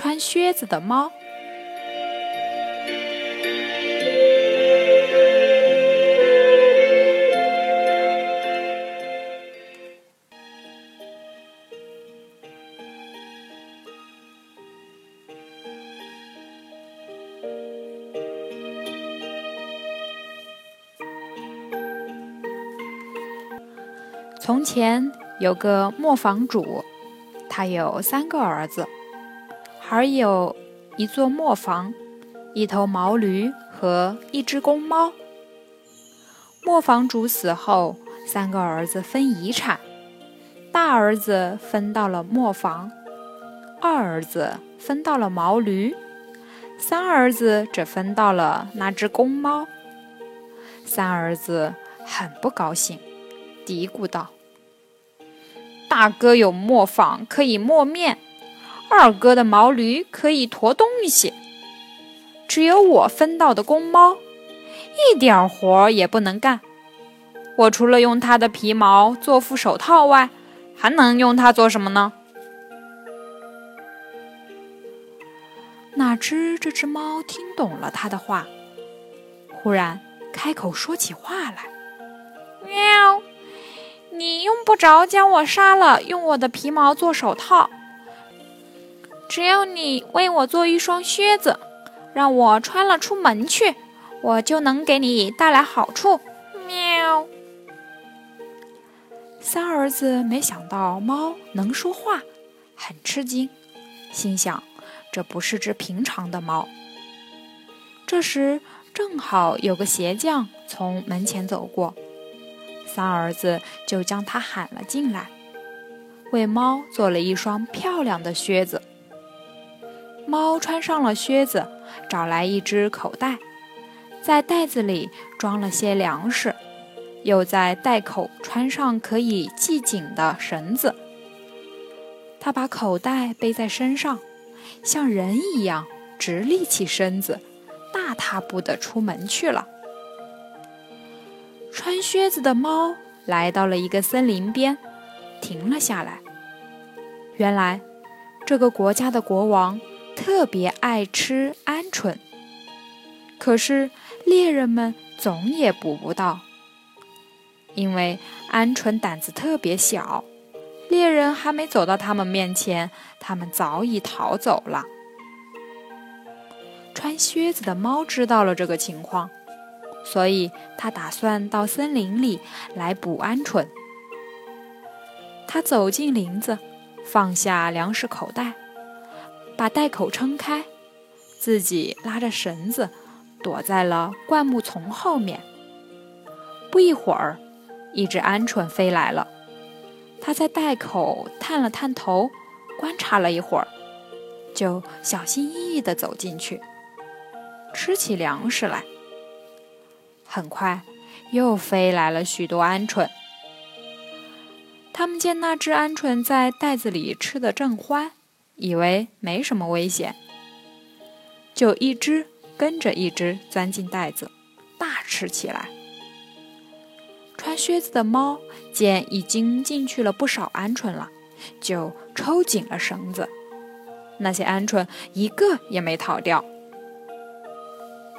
穿靴子的猫》。从前。有个磨坊主，他有三个儿子，还有一座磨坊，一头毛驴和一只公猫。磨坊主死后，三个儿子分遗产，大儿子分到了磨坊，二儿子分到了毛驴，三儿子只分到了那只公猫。三儿子很不高兴，嘀咕道。大哥有磨坊可以磨面，二哥的毛驴可以驮东西，只有我分到的公猫，一点活也不能干。我除了用它的皮毛做副手套外，还能用它做什么呢？哪知这只猫听懂了他的话，忽然开口说起话来：“喵。”你用不着将我杀了，用我的皮毛做手套。只要你为我做一双靴子，让我穿了出门去，我就能给你带来好处。喵！三儿子没想到猫能说话，很吃惊，心想这不是只平常的猫。这时正好有个鞋匠从门前走过。三儿子就将他喊了进来，为猫做了一双漂亮的靴子。猫穿上了靴子，找来一只口袋，在袋子里装了些粮食，又在袋口穿上可以系紧的绳子。他把口袋背在身上，像人一样直立起身子，大踏步地出门去了。穿靴子的猫来到了一个森林边，停了下来。原来，这个国家的国王特别爱吃鹌鹑，可是猎人们总也捕不到，因为鹌鹑胆子特别小，猎人还没走到他们面前，他们早已逃走了。穿靴子的猫知道了这个情况。所以他打算到森林里来捕鹌鹑。他走进林子，放下粮食口袋，把袋口撑开，自己拉着绳子躲在了灌木丛后面。不一会儿，一只鹌鹑飞来了，它在袋口探了探头，观察了一会儿，就小心翼翼地走进去，吃起粮食来。很快，又飞来了许多鹌鹑。他们见那只鹌鹑在袋子里吃得正欢，以为没什么危险，就一只跟着一只钻进袋子，大吃起来。穿靴子的猫见已经进去了不少鹌鹑了，就抽紧了绳子，那些鹌鹑一个也没逃掉。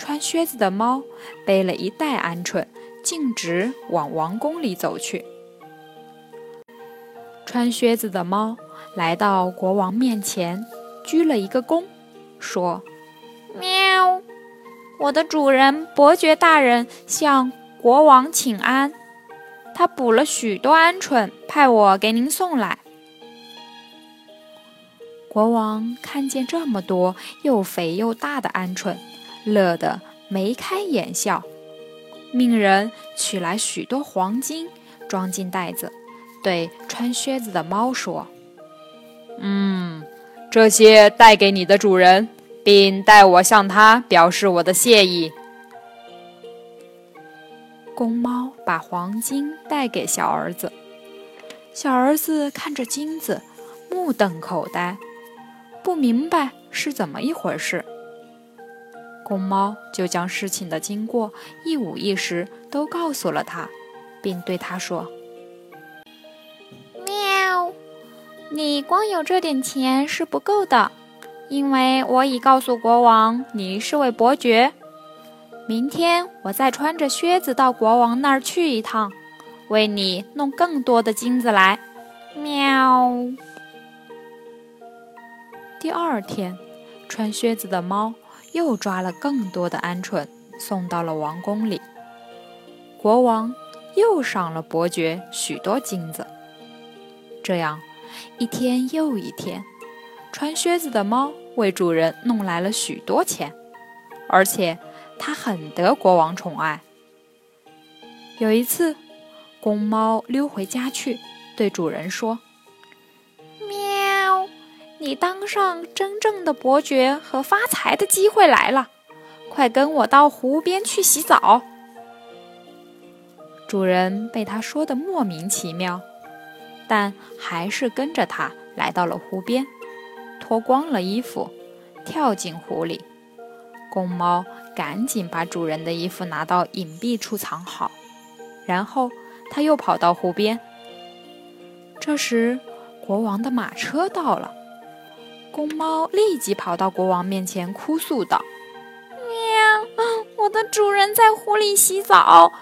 穿靴子的猫背了一袋鹌鹑，径直往王宫里走去。穿靴子的猫来到国王面前，鞠了一个躬，说：“喵，我的主人伯爵大人向国王请安，他捕了许多鹌鹑，派我给您送来。”国王看见这么多又肥又大的鹌鹑。乐得眉开眼笑，命人取来许多黄金，装进袋子，对穿靴子的猫说：“嗯，这些带给你的主人，并代我向他表示我的谢意。”公猫把黄金带给小儿子，小儿子看着金子，目瞪口呆，不明白是怎么一回事。公猫就将事情的经过一五一十都告诉了他，并对他说：“你光有这点钱是不够的，因为我已告诉国王你是位伯爵。”明天我再穿着靴子到国王那儿去一趟，为你弄更多的金子来。喵。第二天，穿靴子的猫又抓了更多的鹌鹑，送到了王宫里。国王又赏了伯爵许多金子。这样，一天又一天，穿靴子的猫为主人弄来了许多钱，而且。它很得国王宠爱。有一次，公猫溜回家去，对主人说：“喵，你当上真正的伯爵和发财的机会来了，快跟我到湖边去洗澡。”主人被他说的莫名其妙，但还是跟着他来到了湖边，脱光了衣服，跳进湖里。公猫赶紧把主人的衣服拿到隐蔽处藏好，然后他又跑到湖边。这时，国王的马车到了，公猫立即跑到国王面前，哭诉道：“喵，我的主人在湖里洗澡，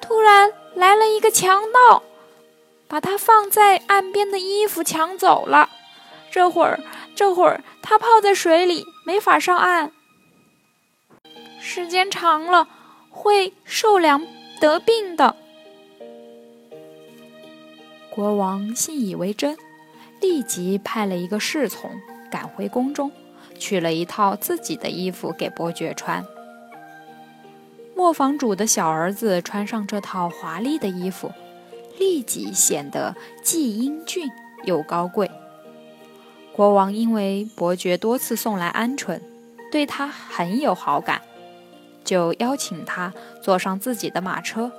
突然来了一个强盗，把他放在岸边的衣服抢走了。这会儿，这会儿他泡在水里，没法上岸。”时间长了会受凉得病的。国王信以为真，立即派了一个侍从赶回宫中，取了一套自己的衣服给伯爵穿。磨坊主的小儿子穿上这套华丽的衣服，立即显得既英俊又高贵。国王因为伯爵多次送来鹌鹑，对他很有好感。就邀请他坐上自己的马车，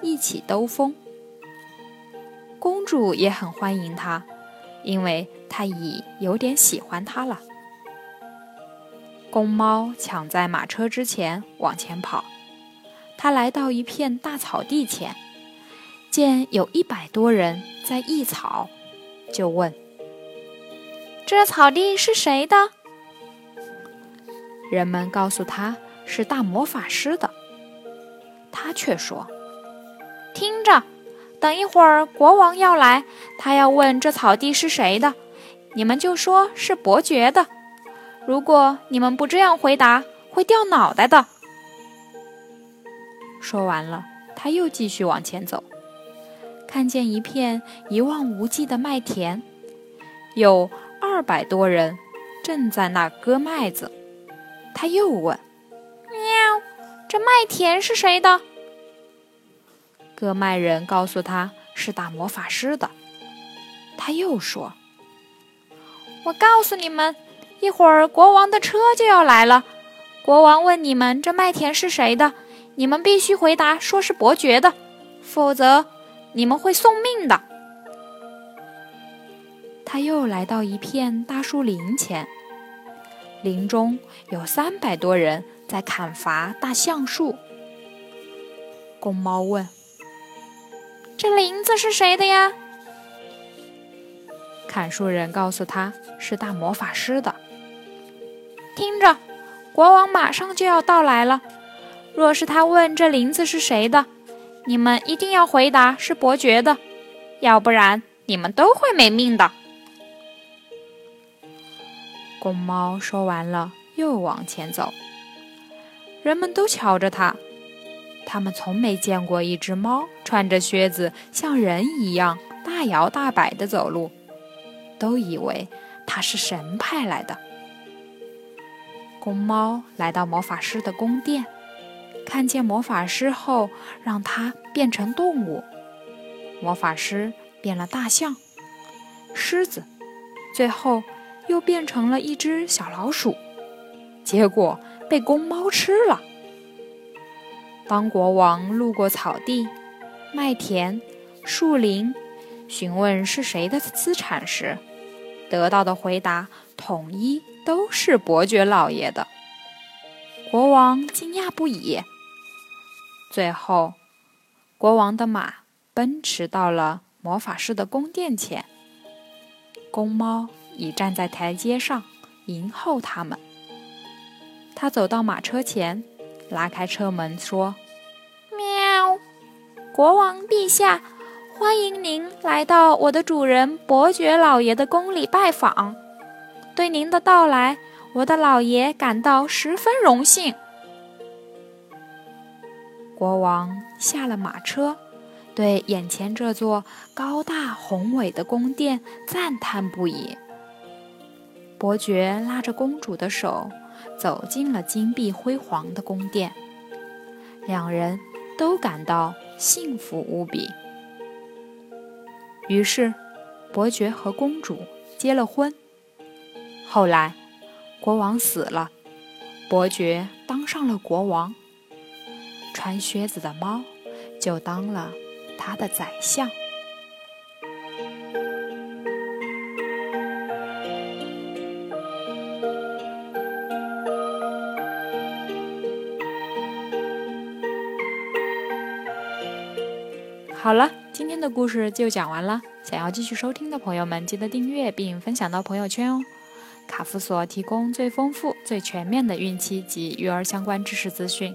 一起兜风。公主也很欢迎他，因为他已有点喜欢他了。公猫抢在马车之前往前跑，他来到一片大草地前，见有一百多人在刈草，就问：“这草地是谁的？”人们告诉他。是大魔法师的，他却说：“听着，等一会儿国王要来，他要问这草地是谁的，你们就说是伯爵的。如果你们不这样回答，会掉脑袋的。”说完了，他又继续往前走，看见一片一望无际的麦田，有二百多人正在那割麦子。他又问。喵这麦田是谁的？割麦人告诉他是大魔法师的。他又说：“我告诉你们，一会儿国王的车就要来了。国王问你们这麦田是谁的，你们必须回答说是伯爵的，否则你们会送命的。”他又来到一片大树林前，林中有三百多人。在砍伐大橡树。公猫问：“这林子是谁的呀？”砍树人告诉他是大魔法师的。听着，国王马上就要到来了。若是他问这林子是谁的，你们一定要回答是伯爵的，要不然你们都会没命的。公猫说完了，又往前走。人们都瞧着他，他们从没见过一只猫穿着靴子像人一样大摇大摆地走路，都以为他是神派来的。公猫来到魔法师的宫殿，看见魔法师后，让他变成动物。魔法师变了大象、狮子，最后又变成了一只小老鼠，结果被公猫吃了。当国王路过草地、麦田、树林，询问是谁的资产时，得到的回答统一都是伯爵老爷的。国王惊讶不已。最后，国王的马奔驰到了魔法师的宫殿前，公猫已站在台阶上迎候他们。他走到马车前，拉开车门说：“喵，国王陛下，欢迎您来到我的主人伯爵老爷的宫里拜访。对您的到来，我的老爷感到十分荣幸。”国王下了马车，对眼前这座高大宏伟的宫殿赞叹不已。伯爵拉着公主的手，走进了金碧辉煌的宫殿，两人都感到幸福无比。于是，伯爵和公主结了婚。后来，国王死了，伯爵当上了国王。穿靴子的猫就当了他的宰相。好了，今天的故事就讲完了。想要继续收听的朋友们，记得订阅并分享到朋友圈哦。卡夫所提供最丰富、最全面的孕期及育儿相关知识资讯。